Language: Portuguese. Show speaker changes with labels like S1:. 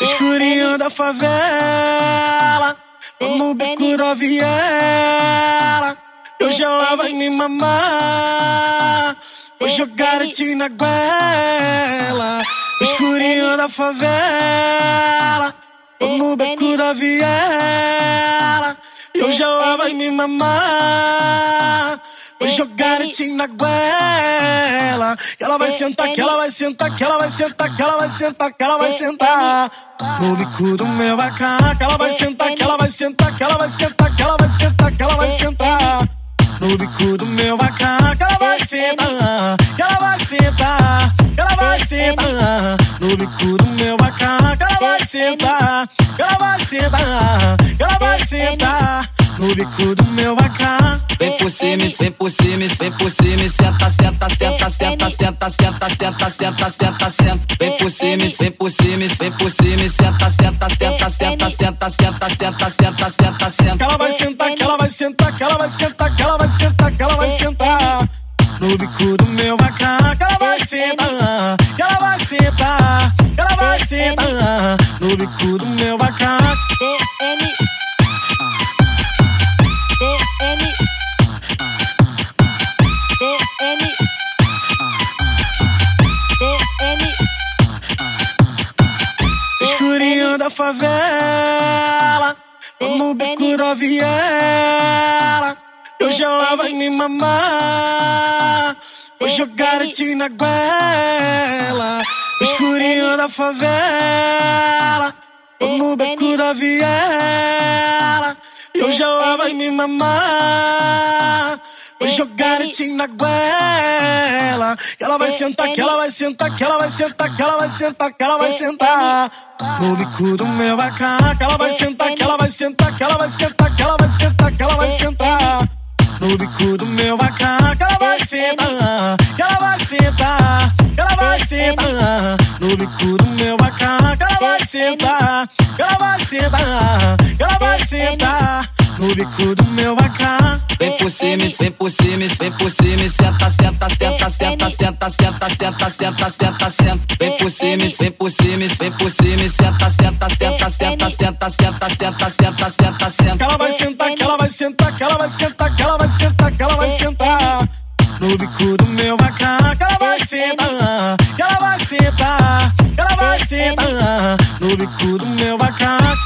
S1: Escurinho da favela, no beco da viela. Hoje ela vai me mamar, vou jogar ti na goela. Escurinho da favela, no beco da viela. Hoje ela vai me mamar. Jogar ti na goela. E ela vai sentar, que ela vai sentar, que ela vai sentar, que ela vai sentar, que ela vai sentar. No bico do meu que ela vai sentar, que ela vai sentar, que ela vai sentar, que ela vai sentar, que ela vai sentar. No bico do meu que ela vai sentar, que ela vai sentar, que ela vai sentar. No bico do meu que ela vai sentar, que ela vai sentar, que ela vai sentar. No bico do meu bacana.
S2: Por cima, vem por cima, vem por cima, senta, senta, senta, senta, senta, senta, senta, senta, senta, senta. Vem por cima, vem por cima, vem por cima, senta, senta, senta, senta, senta, senta, senta, senta, senta, senta.
S1: Ela vai sentar, que ela vai sentar, que ela vai sentar, que ela vai sentar, que ela vai sentar. No bico do meu que ela vai sentar, que ela vai sentar, que ela vai sentar. No bico do meu bacana. Escurinho da favela, no beco da viela. Hoje ela vai me mamar, vou jogar ti na goela. Escurinho da favela, no beco da viela. Hoje ela vai me mamar. Jogar ti na goela. E ela vai sentar, que ela vai sentar, que ela vai sentar, que ela vai sentar, que ela vai sentar. No bico do meu bacana, que ela vai sentar, que ela vai sentar, que ela vai sentar, que ela vai sentar, que ela vai sentar. No bico do meu bacana, que ela vai sentar, que ela vai sentar, que ela vai sentar. No bico do meu bacana, que ela vai sentar, que ela vai sentar, que ela vai sentar. No bico do meu bacana.
S2: Vem por cima, vem por cima, vem por cima, senta, senta, senta, senta, senta, senta, senta, senta, senta, senta. Vem por cima, vem por cima, vem por cima, senta, senta, senta, senta, senta, senta, senta, senta, senta, senta.
S1: Ela vai sentar, que ela vai sentar, que ela vai sentar, que ela vai sentar, que ela vai sentar. No bico do meu bacana, que ela vai sentar, que ela vai sentar, que ela vai sentar. No bico do meu bacana.